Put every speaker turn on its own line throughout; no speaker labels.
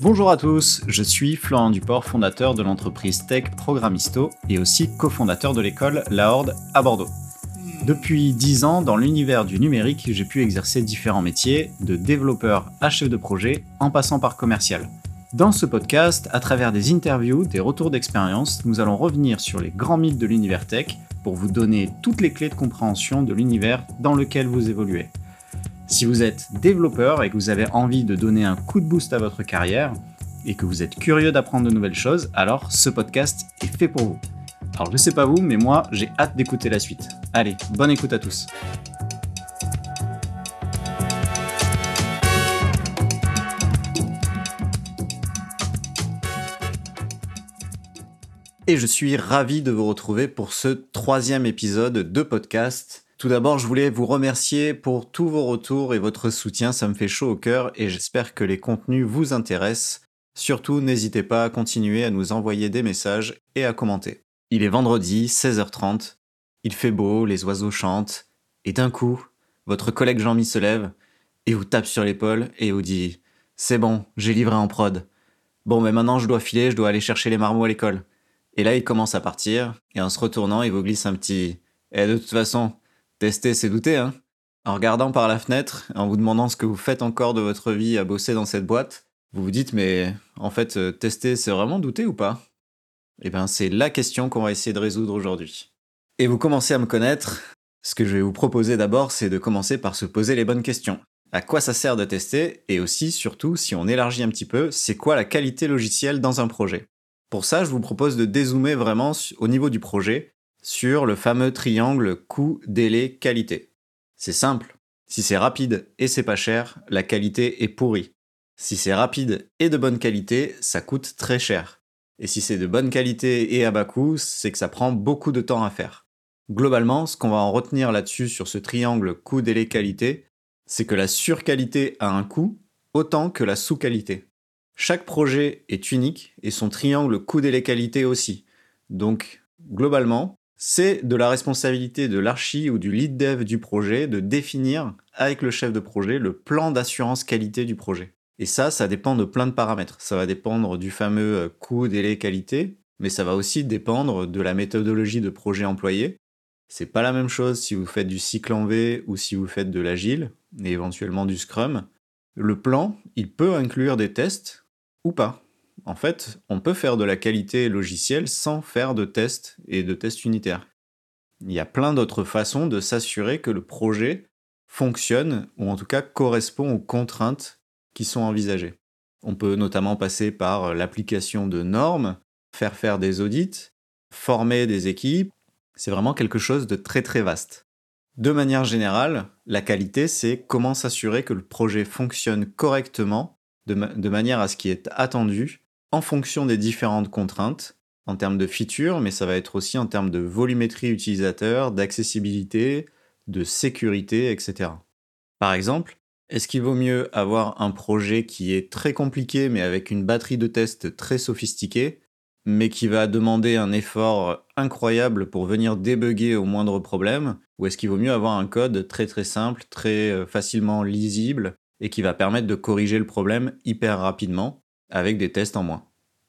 Bonjour à tous, je suis Florent Duport, fondateur de l'entreprise Tech Programmisto et aussi cofondateur de l'école La Horde à Bordeaux. Depuis 10 ans, dans l'univers du numérique, j'ai pu exercer différents métiers, de développeur à chef de projet, en passant par commercial. Dans ce podcast, à travers des interviews, des retours d'expérience, nous allons revenir sur les grands mythes de l'univers tech pour vous donner toutes les clés de compréhension de l'univers dans lequel vous évoluez. Si vous êtes développeur et que vous avez envie de donner un coup de boost à votre carrière et que vous êtes curieux d'apprendre de nouvelles choses, alors ce podcast est fait pour vous. Alors je sais pas vous, mais moi j'ai hâte d'écouter la suite. Allez, bonne écoute à tous. Et je suis ravi de vous retrouver pour ce troisième épisode de podcast tout d'abord, je voulais vous remercier pour tous vos retours et votre soutien, ça me fait chaud au cœur et j'espère que les contenus vous intéressent. Surtout, n'hésitez pas à continuer à nous envoyer des messages et à commenter. Il est vendredi, 16h30, il fait beau, les oiseaux chantent, et d'un coup, votre collègue Jean-Mi se lève et vous tape sur l'épaule et vous dit C'est bon, j'ai livré en prod. Bon, mais maintenant je dois filer, je dois aller chercher les marmots à l'école. Et là, il commence à partir, et en se retournant, il vous glisse un petit Eh, de toute façon, Tester, c'est douter, hein. En regardant par la fenêtre, en vous demandant ce que vous faites encore de votre vie à bosser dans cette boîte, vous vous dites, mais en fait, euh, tester, c'est vraiment douter ou pas? Eh bien, c'est la question qu'on va essayer de résoudre aujourd'hui. Et vous commencez à me connaître. Ce que je vais vous proposer d'abord, c'est de commencer par se poser les bonnes questions. À quoi ça sert de tester? Et aussi, surtout, si on élargit un petit peu, c'est quoi la qualité logicielle dans un projet? Pour ça, je vous propose de dézoomer vraiment au niveau du projet sur le fameux triangle coût, délai, qualité. C'est simple. Si c'est rapide et c'est pas cher, la qualité est pourrie. Si c'est rapide et de bonne qualité, ça coûte très cher. Et si c'est de bonne qualité et à bas coût, c'est que ça prend beaucoup de temps à faire. Globalement, ce qu'on va en retenir là-dessus sur ce triangle coût, délai, qualité, c'est que la surqualité a un coût autant que la sous-qualité. Chaque projet est unique et son triangle coût, délai, qualité aussi. Donc, globalement, c'est de la responsabilité de l'archi ou du lead dev du projet de définir avec le chef de projet le plan d'assurance qualité du projet. Et ça, ça dépend de plein de paramètres. Ça va dépendre du fameux euh, coût, délai, qualité, mais ça va aussi dépendre de la méthodologie de projet employée. C'est pas la même chose si vous faites du cycle en V ou si vous faites de l'agile et éventuellement du scrum. Le plan, il peut inclure des tests ou pas en fait, on peut faire de la qualité logicielle sans faire de tests et de tests unitaires. Il y a plein d'autres façons de s'assurer que le projet fonctionne, ou en tout cas correspond aux contraintes qui sont envisagées. On peut notamment passer par l'application de normes, faire faire des audits, former des équipes. C'est vraiment quelque chose de très très vaste. De manière générale, la qualité, c'est comment s'assurer que le projet fonctionne correctement de, manière à ce qui est attendu en fonction des différentes contraintes en termes de features, mais ça va être aussi en termes de volumétrie utilisateur, d'accessibilité, de sécurité, etc. Par exemple, est-ce qu'il vaut mieux avoir un projet qui est très compliqué mais avec une batterie de tests très sophistiquée, mais qui va demander un effort incroyable pour venir débugger au moindre problème, ou est-ce qu'il vaut mieux avoir un code très très simple, très euh, facilement lisible, et qui va permettre de corriger le problème hyper rapidement avec des tests en moins.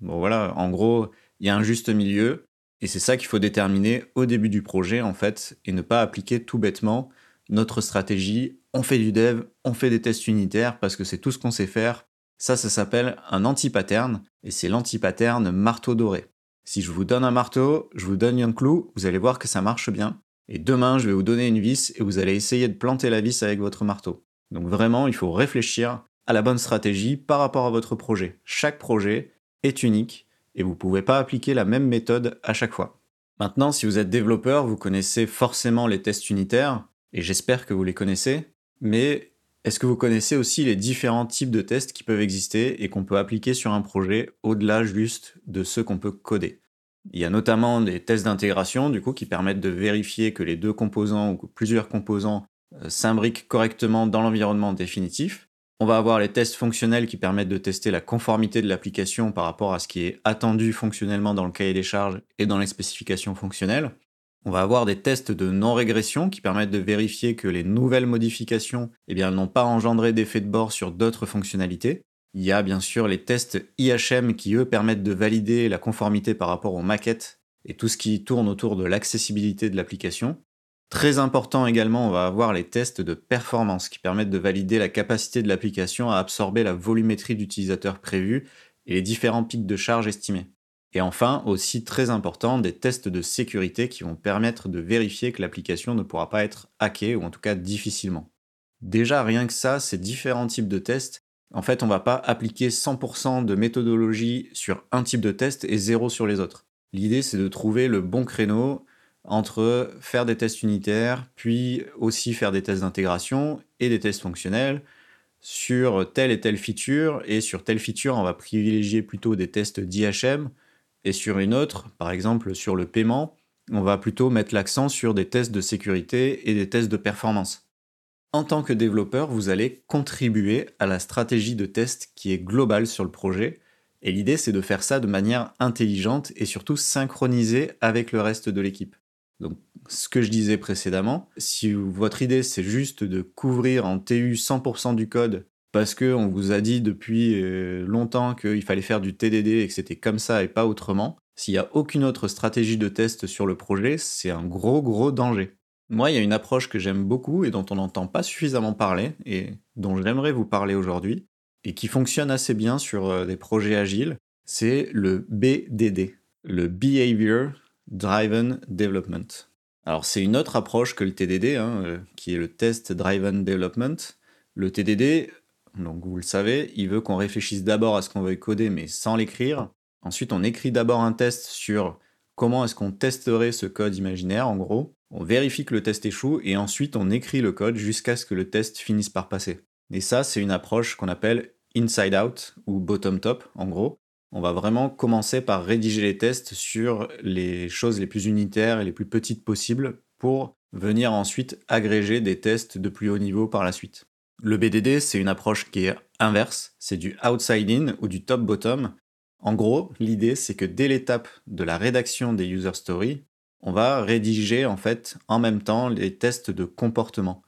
Bon voilà, en gros, il y a un juste milieu et c'est ça qu'il faut déterminer au début du projet en fait et ne pas appliquer tout bêtement notre stratégie. On fait du dev, on fait des tests unitaires parce que c'est tout ce qu'on sait faire. Ça, ça s'appelle un anti-pattern et c'est l'anti-pattern marteau doré. Si je vous donne un marteau, je vous donne un clou, vous allez voir que ça marche bien. Et demain, je vais vous donner une vis et vous allez essayer de planter la vis avec votre marteau. Donc vraiment, il faut réfléchir à la bonne stratégie par rapport à votre projet. Chaque projet est unique et vous ne pouvez pas appliquer la même méthode à chaque fois. Maintenant, si vous êtes développeur, vous connaissez forcément les tests unitaires, et j'espère que vous les connaissez, mais est-ce que vous connaissez aussi les différents types de tests qui peuvent exister et qu'on peut appliquer sur un projet au-delà juste de ceux qu'on peut coder? Il y a notamment des tests d'intégration, du coup, qui permettent de vérifier que les deux composants ou plusieurs composants euh, s'imbriquent correctement dans l'environnement définitif. On va avoir les tests fonctionnels qui permettent de tester la conformité de l'application par rapport à ce qui est attendu fonctionnellement dans le cahier des charges et dans les spécifications fonctionnelles. On va avoir des tests de non-régression qui permettent de vérifier que les nouvelles modifications eh n'ont pas engendré d'effet de bord sur d'autres fonctionnalités. Il y a bien sûr les tests IHM qui, eux, permettent de valider la conformité par rapport aux maquettes et tout ce qui tourne autour de l'accessibilité de l'application. Très important également, on va avoir les tests de performance qui permettent de valider la capacité de l'application à absorber la volumétrie d'utilisateurs prévue et les différents pics de charge estimés. Et enfin, aussi très important, des tests de sécurité qui vont permettre de vérifier que l'application ne pourra pas être hackée ou en tout cas difficilement. Déjà, rien que ça, ces différents types de tests, en fait, on ne va pas appliquer 100% de méthodologie sur un type de test et zéro sur les autres. L'idée, c'est de trouver le bon créneau entre faire des tests unitaires, puis aussi faire des tests d'intégration et des tests fonctionnels sur telle et telle feature. Et sur telle feature, on va privilégier plutôt des tests d'IHM. Et sur une autre, par exemple sur le paiement, on va plutôt mettre l'accent sur des tests de sécurité et des tests de performance. En tant que développeur, vous allez contribuer à la stratégie de test qui est globale sur le projet. Et l'idée, c'est de faire ça de manière intelligente et surtout synchronisée avec le reste de l'équipe. Donc, ce que je disais précédemment, si votre idée c'est juste de couvrir en TU 100% du code parce qu'on vous a dit depuis euh, longtemps qu'il fallait faire du TDD et que c'était comme ça et pas autrement, s'il n'y a aucune autre stratégie de test sur le projet, c'est un gros gros danger. Moi, il y a une approche que j'aime beaucoup et dont on n'entend pas suffisamment parler et dont j'aimerais vous parler aujourd'hui et qui fonctionne assez bien sur euh, des projets agiles, c'est le BDD, le Behavior Driven Development. Alors c'est une autre approche que le TDD, hein, euh, qui est le Test Driven Development. Le TDD, donc vous le savez, il veut qu'on réfléchisse d'abord à ce qu'on veut coder, mais sans l'écrire. Ensuite, on écrit d'abord un test sur comment est-ce qu'on testerait ce code imaginaire, en gros. On vérifie que le test échoue, et ensuite on écrit le code jusqu'à ce que le test finisse par passer. Et ça, c'est une approche qu'on appelle inside out ou bottom top, en gros on va vraiment commencer par rédiger les tests sur les choses les plus unitaires et les plus petites possibles pour venir ensuite agréger des tests de plus haut niveau par la suite. Le BDD, c'est une approche qui est inverse, c'est du outside in ou du top bottom. En gros, l'idée c'est que dès l'étape de la rédaction des user stories, on va rédiger en fait en même temps les tests de comportement.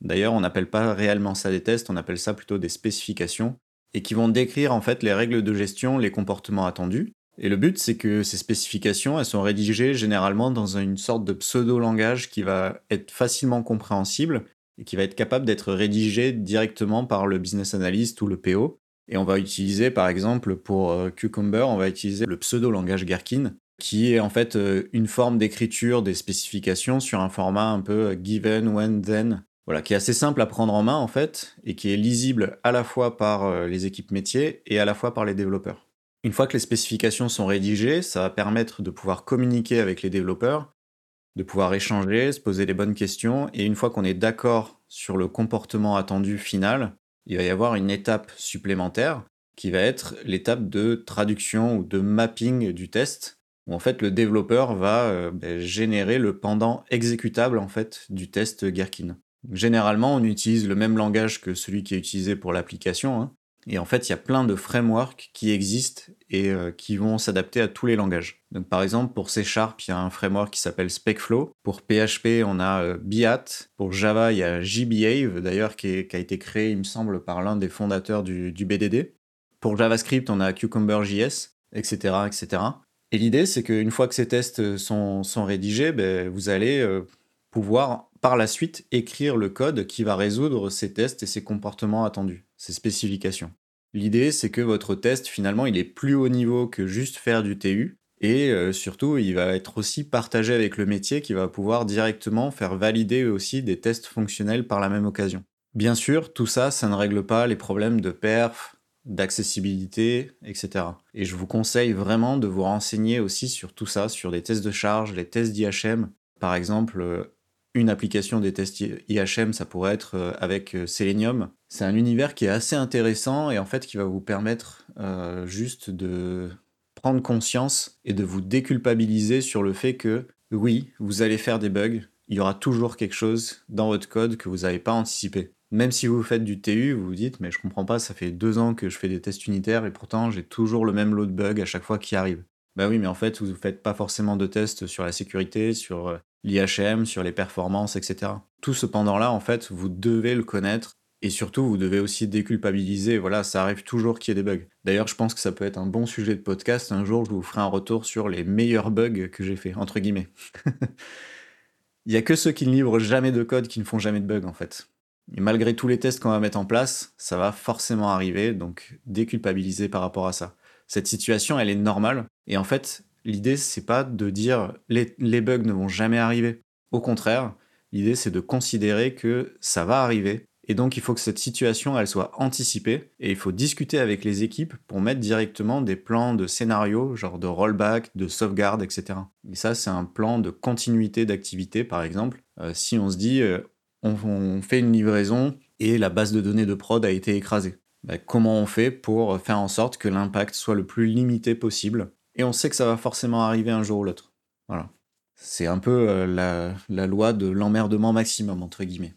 D'ailleurs, on n'appelle pas réellement ça des tests, on appelle ça plutôt des spécifications et qui vont décrire en fait les règles de gestion, les comportements attendus. Et le but, c'est que ces spécifications, elles sont rédigées généralement dans une sorte de pseudo-langage qui va être facilement compréhensible et qui va être capable d'être rédigé directement par le business analyst ou le PO. Et on va utiliser, par exemple, pour euh, Cucumber, on va utiliser le pseudo-langage Gherkin, qui est en fait euh, une forme d'écriture des spécifications sur un format un peu given, when, then, voilà, qui est assez simple à prendre en main en fait, et qui est lisible à la fois par euh, les équipes métiers et à la fois par les développeurs. Une fois que les spécifications sont rédigées, ça va permettre de pouvoir communiquer avec les développeurs, de pouvoir échanger, se poser les bonnes questions, et une fois qu'on est d'accord sur le comportement attendu final, il va y avoir une étape supplémentaire qui va être l'étape de traduction ou de mapping du test, où en fait le développeur va euh, ben, générer le pendant exécutable en fait du test Gherkin. Généralement, on utilise le même langage que celui qui est utilisé pour l'application. Hein. Et en fait, il y a plein de frameworks qui existent et euh, qui vont s'adapter à tous les langages. Donc, par exemple, pour C Sharp, il y a un framework qui s'appelle SpecFlow. Pour PHP, on a euh, Biat. Pour Java, il y a JBehave, d'ailleurs, qui, a été créé, il me semble, par l'un des fondateurs du, BDD. Pour JavaScript, on a Cucumber.js, etc., etc. Et l'idée, c'est qu'une fois que ces tests sont, rédigés, ben, vous allez euh, pouvoir par la suite écrire le code qui va résoudre ces tests et ces comportements attendus, ces spécifications. L'idée, c'est que votre test, finalement, il est plus haut niveau que juste faire du TU, et euh, surtout, il va être aussi partagé avec le métier qui va pouvoir directement faire valider aussi des tests fonctionnels par la même occasion. Bien sûr, tout ça, ça ne règle pas les problèmes de perf, d'accessibilité, etc. Et je vous conseille vraiment de vous renseigner aussi sur tout ça, sur les tests de charge, les tests d'IHM. Par exemple, euh, une application des tests IHM, ça pourrait être euh, avec euh, Selenium. C'est un univers qui est assez intéressant et en fait qui va vous permettre euh, juste de prendre conscience et de vous déculpabiliser sur le fait que oui, vous allez faire des bugs, il y aura toujours quelque chose dans votre code que vous n'avez pas anticipé. Même si vous faites du TU, vous vous dites mais je comprends pas, ça fait deux ans que je fais des tests unitaires et pourtant j'ai toujours le même lot de bugs à chaque fois qui arrive. Bah oui, mais en fait, vous ne faites pas forcément de tests sur la sécurité, sur l'IHM, sur les performances, etc. Tout ce pendant-là, en fait, vous devez le connaître Et surtout, vous devez aussi déculpabiliser. Voilà, ça arrive toujours qu'il y ait des bugs. D'ailleurs, je pense que ça peut être un bon sujet de podcast. Un jour, je vous ferai un retour sur les meilleurs bugs que j'ai fait, entre guillemets. Il y a que ceux qui ne livrent jamais de code qui ne font jamais de bugs, en fait. Et malgré tous les tests qu'on va mettre en place, ça va forcément arriver, donc déculpabiliser par rapport à ça. Cette situation, elle est normale. Et en fait, l'idée, c'est pas de dire les, bugs ne vont jamais arriver. Au contraire, l'idée, c'est de considérer que ça va arriver. Et donc, il faut que cette situation, elle soit anticipée. Et il faut discuter avec les équipes pour mettre directement des plans de scénario, genre de rollback, de sauvegarde, etc. Et ça, c'est un plan de continuité d'activité, par exemple. Euh, si on se dit, euh, on, fait une livraison et la base de données de prod a été écrasée. Bah, comment on fait pour faire en sorte que l'impact soit le plus limité possible Et on sait que ça va forcément arriver un jour ou l'autre. Voilà. C'est un peu euh, la, loi de l'emmerdement maximum, entre guillemets.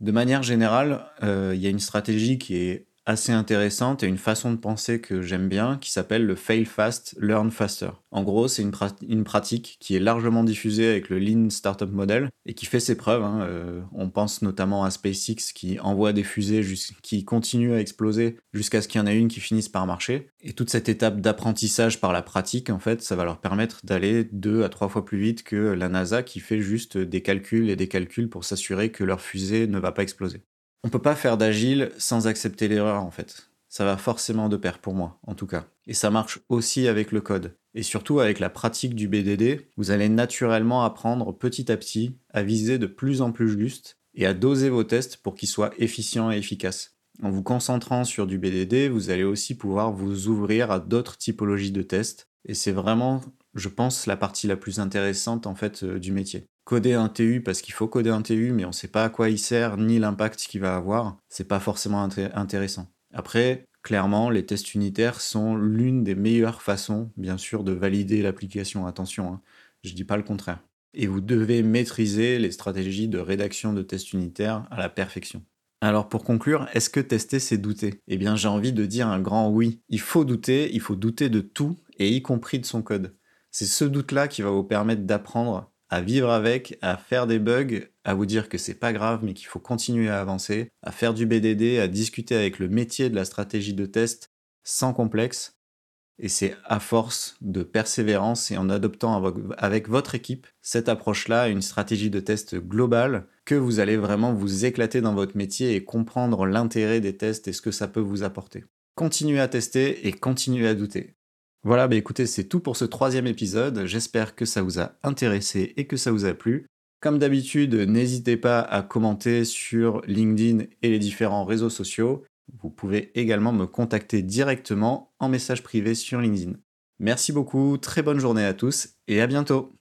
De manière générale, euh, il y a une stratégie qui est assez intéressante et une façon de penser que j'aime bien qui s'appelle le fail fast, learn faster. En gros, c'est une, pratique qui est largement diffusée avec le Lean Startup Model et qui fait ses preuves. Hein. Euh, on pense notamment à SpaceX qui envoie des fusées qui continuent à exploser jusqu'à ce qu'il y en ait une qui finisse par marcher. Et toute cette étape d'apprentissage par la pratique, en fait, ça va leur permettre d'aller deux à trois fois plus vite que la NASA qui fait juste des calculs et des calculs pour s'assurer que leur fusée ne va pas exploser. On peut pas faire d'agile sans accepter l'erreur en fait. Ça va forcément de pair pour moi, en tout cas. Et ça marche aussi avec le code. Et surtout avec la pratique du BDD, vous allez naturellement apprendre petit à petit à viser de plus en plus juste et à doser vos tests pour qu'ils soient efficients et efficaces. En vous concentrant sur du BDD, vous allez aussi pouvoir vous ouvrir à d'autres typologies de tests. Et c'est vraiment, je pense, la partie la plus intéressante en fait euh, du métier coder un TU parce qu'il faut coder un TU, mais on ne sait pas à quoi il sert ni l'impact qu'il va avoir, c'est pas forcément intéressant. Après, clairement, les tests unitaires sont l'une des meilleures façons, bien sûr, de valider l'application. Attention, hein, je dis pas le contraire. Et vous devez maîtriser les stratégies de rédaction de tests unitaires à la perfection. Alors pour conclure, est-ce que tester c'est douter? Eh bien j'ai envie de dire un grand oui. Il faut douter, il faut douter de tout, et y compris de son code. C'est ce doute-là qui va vous permettre d'apprendre à vivre avec, à faire des bugs, à vous dire que c'est pas grave mais qu'il faut continuer à avancer, à faire du BDD, à discuter avec le métier de la stratégie de test sans complexe. Et c'est à force de persévérance et en adoptant avec votre équipe cette approche-là, une stratégie de test globale, que vous allez vraiment vous éclater dans votre métier et comprendre l'intérêt des tests et ce que ça peut vous apporter. Continuez à tester et continuez à douter. Voilà, bah écoutez, c'est tout pour ce troisième épisode. J'espère que ça vous a intéressé et que ça vous a plu. Comme d'habitude, n'hésitez pas à commenter sur LinkedIn et les différents réseaux sociaux. Vous pouvez également me contacter directement en message privé sur LinkedIn. Merci beaucoup, très bonne journée à tous et à bientôt.